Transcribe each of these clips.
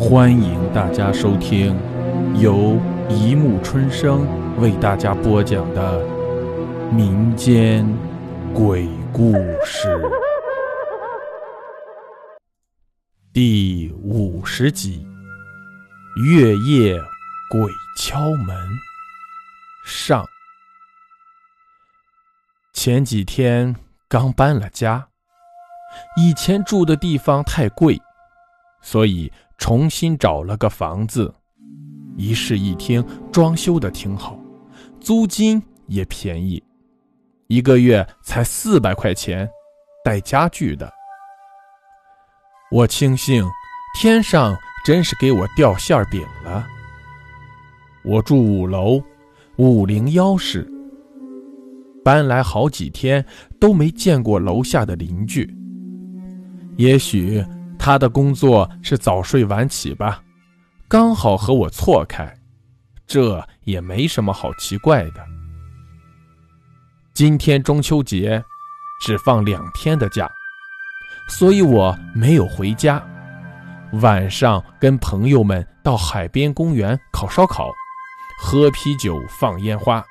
欢迎大家收听由一木春生为大家播讲的民间鬼故事第五十集《月夜鬼敲门》上。前几天刚搬了家，以前住的地方太贵，所以。重新找了个房子，一室一厅，装修的挺好，租金也便宜，一个月才四百块钱，带家具的。我庆幸天上真是给我掉馅饼了。我住五楼，五零幺室，搬来好几天都没见过楼下的邻居，也许。他的工作是早睡晚起吧，刚好和我错开，这也没什么好奇怪的。今天中秋节，只放两天的假，所以我没有回家。晚上跟朋友们到海边公园烤烧烤，喝啤酒，放烟花。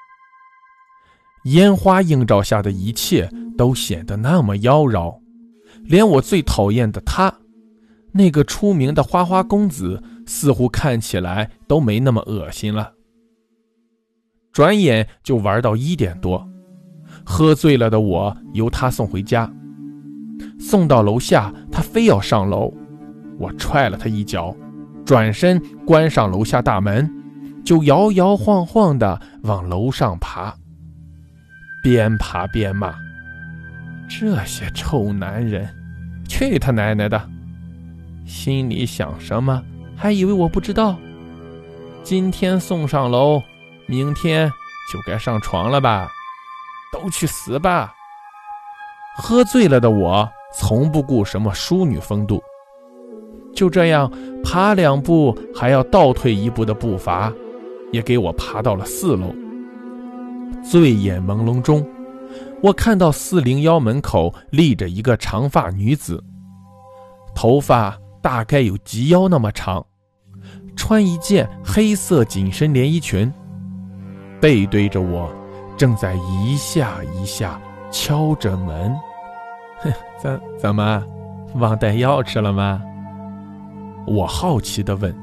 烟花映照下的一切都显得那么妖娆，连我最讨厌的他。那个出名的花花公子似乎看起来都没那么恶心了。转眼就玩到一点多，喝醉了的我由他送回家。送到楼下，他非要上楼，我踹了他一脚，转身关上楼下大门，就摇摇晃晃地往楼上爬。边爬边骂：“这些臭男人，去他奶奶的！”心里想什么？还以为我不知道？今天送上楼，明天就该上床了吧？都去死吧！喝醉了的我，从不顾什么淑女风度，就这样爬两步还要倒退一步的步伐，也给我爬到了四楼。醉眼朦胧中，我看到四零幺门口立着一个长发女子，头发。大概有及腰那么长，穿一件黑色紧身连衣裙，背对着我，正在一下一下敲着门。哼，怎怎么，忘带钥匙了吗？我好奇地问。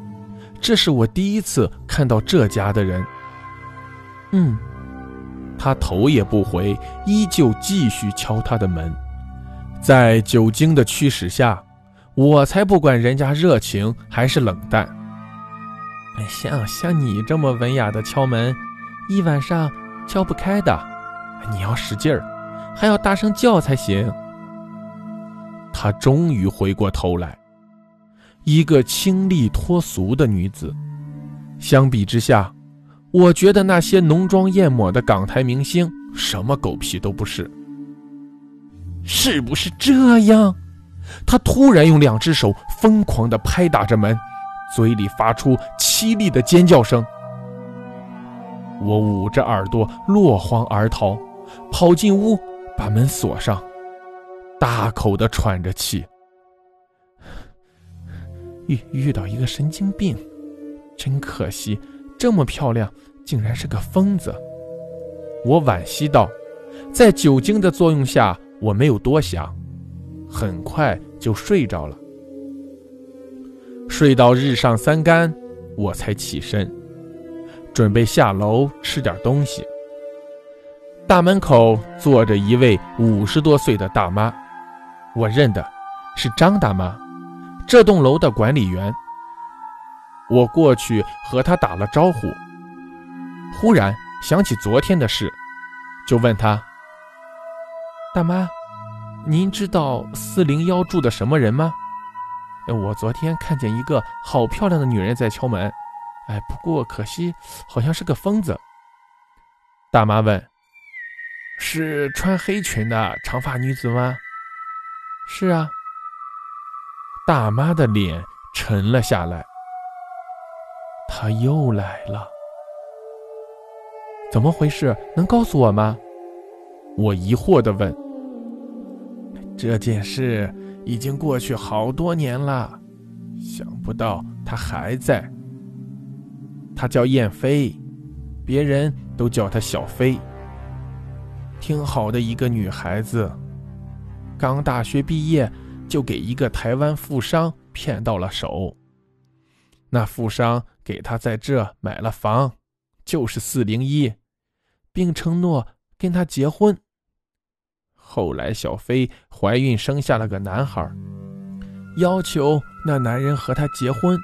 这是我第一次看到这家的人。嗯，他头也不回，依旧继续敲他的门。在酒精的驱使下。我才不管人家热情还是冷淡。像像你这么文雅的敲门，一晚上敲不开的。你要使劲儿，还要大声叫才行。他终于回过头来，一个清丽脱俗的女子。相比之下，我觉得那些浓妆艳抹的港台明星什么狗屁都不是。是不是这样？他突然用两只手疯狂地拍打着门，嘴里发出凄厉的尖叫声。我捂着耳朵落荒而逃，跑进屋，把门锁上，大口地喘着气。遇遇到一个神经病，真可惜，这么漂亮，竟然是个疯子。我惋惜道，在酒精的作用下，我没有多想。很快就睡着了，睡到日上三竿，我才起身，准备下楼吃点东西。大门口坐着一位五十多岁的大妈，我认得，是张大妈，这栋楼的管理员。我过去和她打了招呼，忽然想起昨天的事，就问她：“大妈。”您知道四零幺住的什么人吗？我昨天看见一个好漂亮的女人在敲门，哎，不过可惜，好像是个疯子。大妈问：“是穿黑裙的长发女子吗？”“是啊。”大妈的脸沉了下来。他又来了，怎么回事？能告诉我吗？我疑惑地问。这件事已经过去好多年了，想不到她还在。她叫燕飞，别人都叫她小飞。挺好的一个女孩子，刚大学毕业就给一个台湾富商骗到了手。那富商给她在这买了房，就是四零一，并承诺跟她结婚。后来小飞怀孕生下了个男孩，要求那男人和她结婚。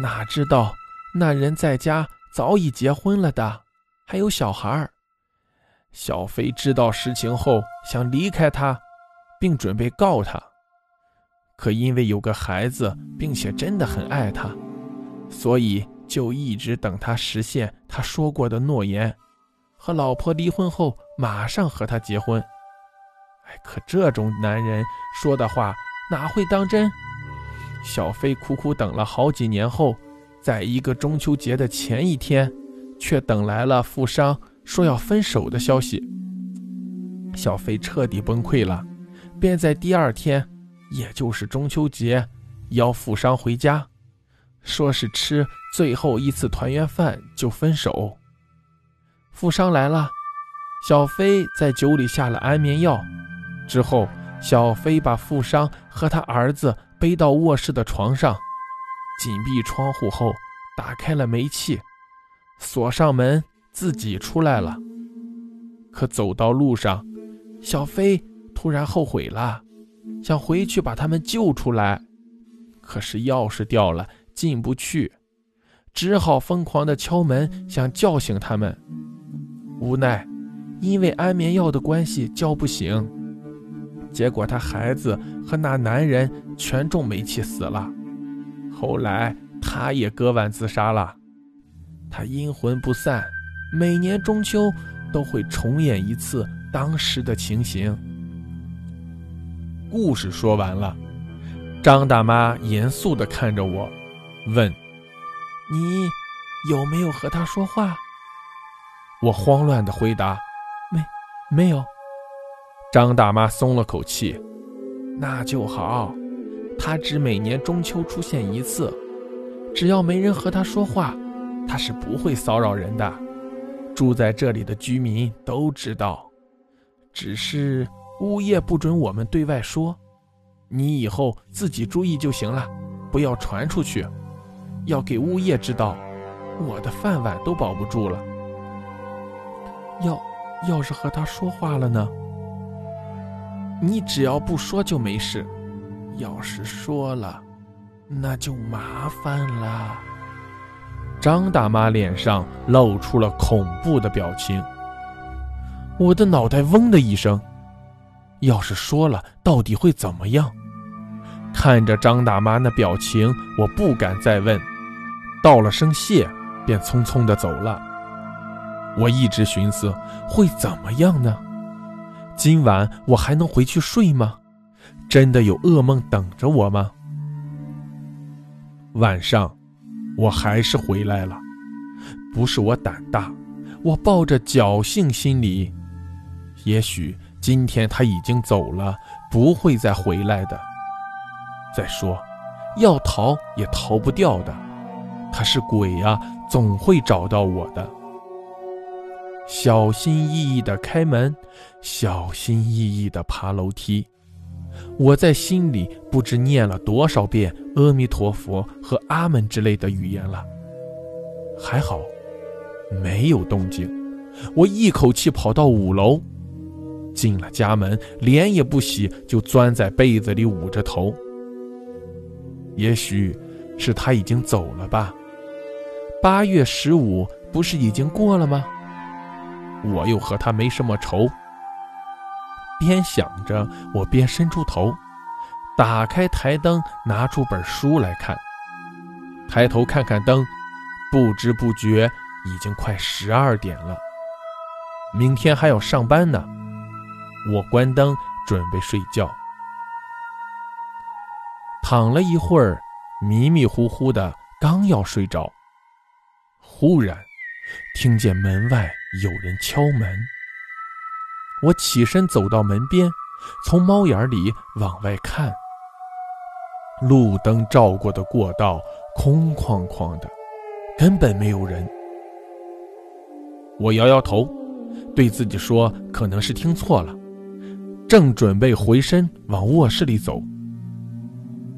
哪知道那人在家早已结婚了的，还有小孩。小飞知道实情后，想离开他，并准备告他。可因为有个孩子，并且真的很爱他，所以就一直等他实现他说过的诺言，和老婆离婚后马上和他结婚。哎，可这种男人说的话哪会当真？小飞苦苦等了好几年后，在一个中秋节的前一天，却等来了富商。说要分手的消息，小飞彻底崩溃了，便在第二天，也就是中秋节，邀富商回家，说是吃最后一次团圆饭就分手。富商来了，小飞在酒里下了安眠药，之后，小飞把富商和他儿子背到卧室的床上，紧闭窗户后，打开了煤气，锁上门。自己出来了，可走到路上，小飞突然后悔了，想回去把他们救出来，可是钥匙掉了，进不去，只好疯狂的敲门，想叫醒他们。无奈，因为安眠药的关系叫不醒，结果他孩子和那男人全中煤气死了。后来他也割腕自杀了，他阴魂不散。每年中秋都会重演一次当时的情形。故事说完了，张大妈严肃地看着我，问：“你有没有和他说话？”我慌乱地回答：“没，有。”张大妈松了口气：“那就好，他只每年中秋出现一次，只要没人和他说话，他是不会骚扰人的。”住在这里的居民都知道，只是物业不准我们对外说。你以后自己注意就行了，不要传出去。要给物业知道，我的饭碗都保不住了。要要是和他说话了呢？你只要不说就没事，要是说了，那就麻烦了。张大妈脸上露出了恐怖的表情，我的脑袋嗡的一声。要是说了，到底会怎么样？看着张大妈那表情，我不敢再问，道了声谢，便匆匆的走了。我一直寻思，会怎么样呢？今晚我还能回去睡吗？真的有噩梦等着我吗？晚上。我还是回来了，不是我胆大，我抱着侥幸心理，也许今天他已经走了，不会再回来的。再说，要逃也逃不掉的，他是鬼呀，总会找到我的。小心翼翼的开门，小心翼翼的爬楼梯。我在心里不知念了多少遍阿弥陀佛和阿门之类的语言了，还好，没有动静。我一口气跑到五楼，进了家门，脸也不洗就钻在被子里捂着头。也许是他已经走了吧？八月十五不是已经过了吗？我又和他没什么仇。边想着，我边伸出头，打开台灯，拿出本书来看。抬头看看灯，不知不觉已经快十二点了。明天还要上班呢，我关灯准备睡觉。躺了一会儿，迷迷糊糊的，刚要睡着，忽然听见门外有人敲门。我起身走到门边，从猫眼里往外看，路灯照过的过道空旷旷的，根本没有人。我摇摇头，对自己说可能是听错了，正准备回身往卧室里走，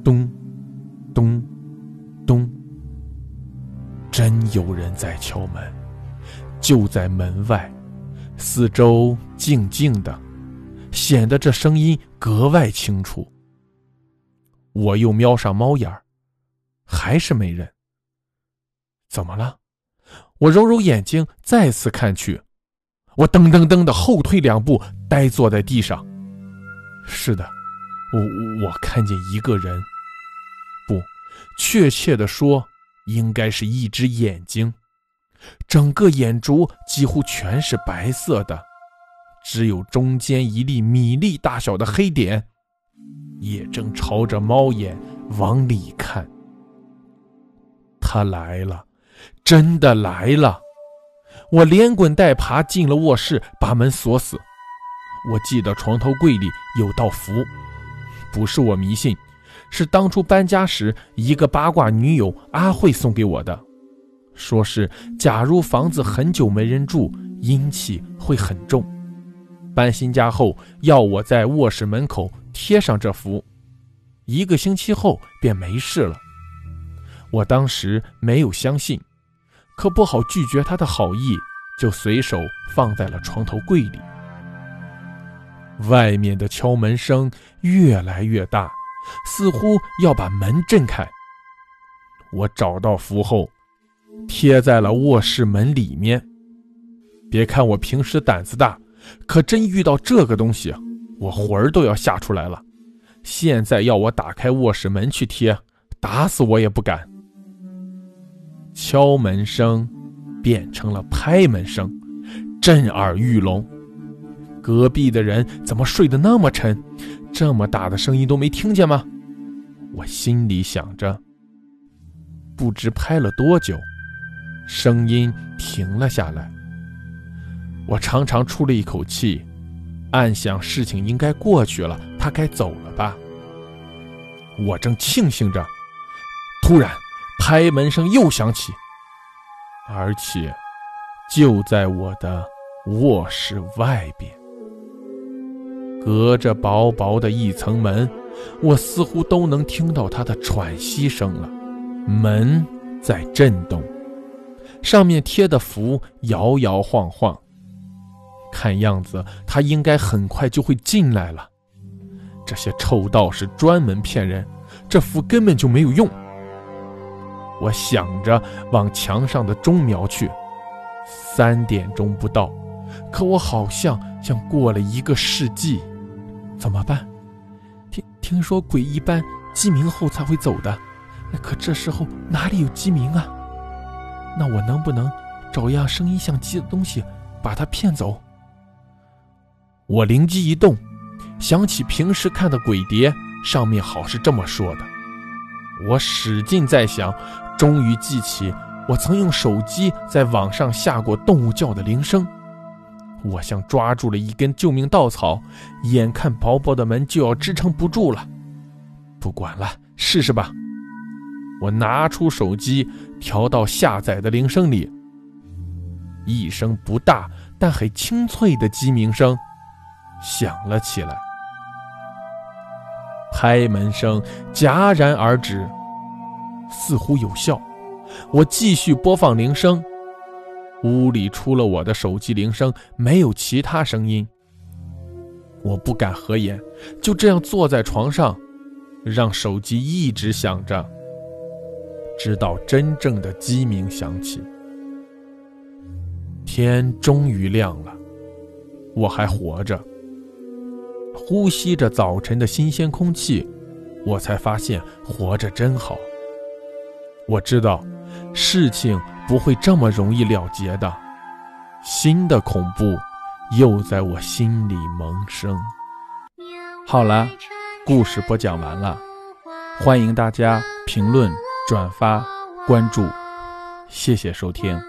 咚，咚，咚，真有人在敲门，就在门外，四周静静的，显得这声音格外清楚。我又瞄上猫眼儿，还是没人。怎么了？我揉揉眼睛，再次看去，我噔噔噔的后退两步，呆坐在地上。是的，我我看见一个人，不，确切的说，应该是一只眼睛，整个眼珠几乎全是白色的，只有中间一粒米粒大小的黑点。也正朝着猫眼往里看。他来了，真的来了！我连滚带爬进了卧室，把门锁死。我记得床头柜里有道符，不是我迷信，是当初搬家时一个八卦女友阿慧送给我的，说是假如房子很久没人住，阴气会很重。搬新家后，要我在卧室门口。贴上这符，一个星期后便没事了。我当时没有相信，可不好拒绝他的好意，就随手放在了床头柜里。外面的敲门声越来越大，似乎要把门震开。我找到符后，贴在了卧室门里面。别看我平时胆子大，可真遇到这个东西！我魂儿都要吓出来了，现在要我打开卧室门去贴，打死我也不敢。敲门声变成了拍门声，震耳欲聋。隔壁的人怎么睡得那么沉？这么大的声音都没听见吗？我心里想着。不知拍了多久，声音停了下来。我长长出了一口气。暗想事情应该过去了，他该走了吧。我正庆幸着，突然拍门声又响起，而且就在我的卧室外边，隔着薄薄的一层门，我似乎都能听到他的喘息声了。门在震动，上面贴的符摇摇晃晃。看样子，他应该很快就会进来了。这些臭道士专门骗人，这符根本就没有用。我想着往墙上的钟瞄去，三点钟不到，可我好像像过了一个世纪。怎么办？听听说鬼一般鸡鸣后才会走的，可这时候哪里有鸡鸣啊？那我能不能找样声音像鸡的东西，把它骗走？我灵机一动，想起平时看的鬼碟，上面好是这么说的。我使劲在想，终于记起我曾用手机在网上下过动物叫的铃声。我像抓住了一根救命稻草，眼看薄薄的门就要支撑不住了。不管了，试试吧。我拿出手机，调到下载的铃声里，一声不大但很清脆的鸡鸣声。响了起来，拍门声戛然而止，似乎有效。我继续播放铃声，屋里除了我的手机铃声，没有其他声音。我不敢合眼，就这样坐在床上，让手机一直响着，直到真正的鸡鸣响起。天终于亮了，我还活着。呼吸着早晨的新鲜空气，我才发现活着真好。我知道，事情不会这么容易了结的，新的恐怖又在我心里萌生。好了，故事播讲完了，欢迎大家评论、转发、关注，谢谢收听。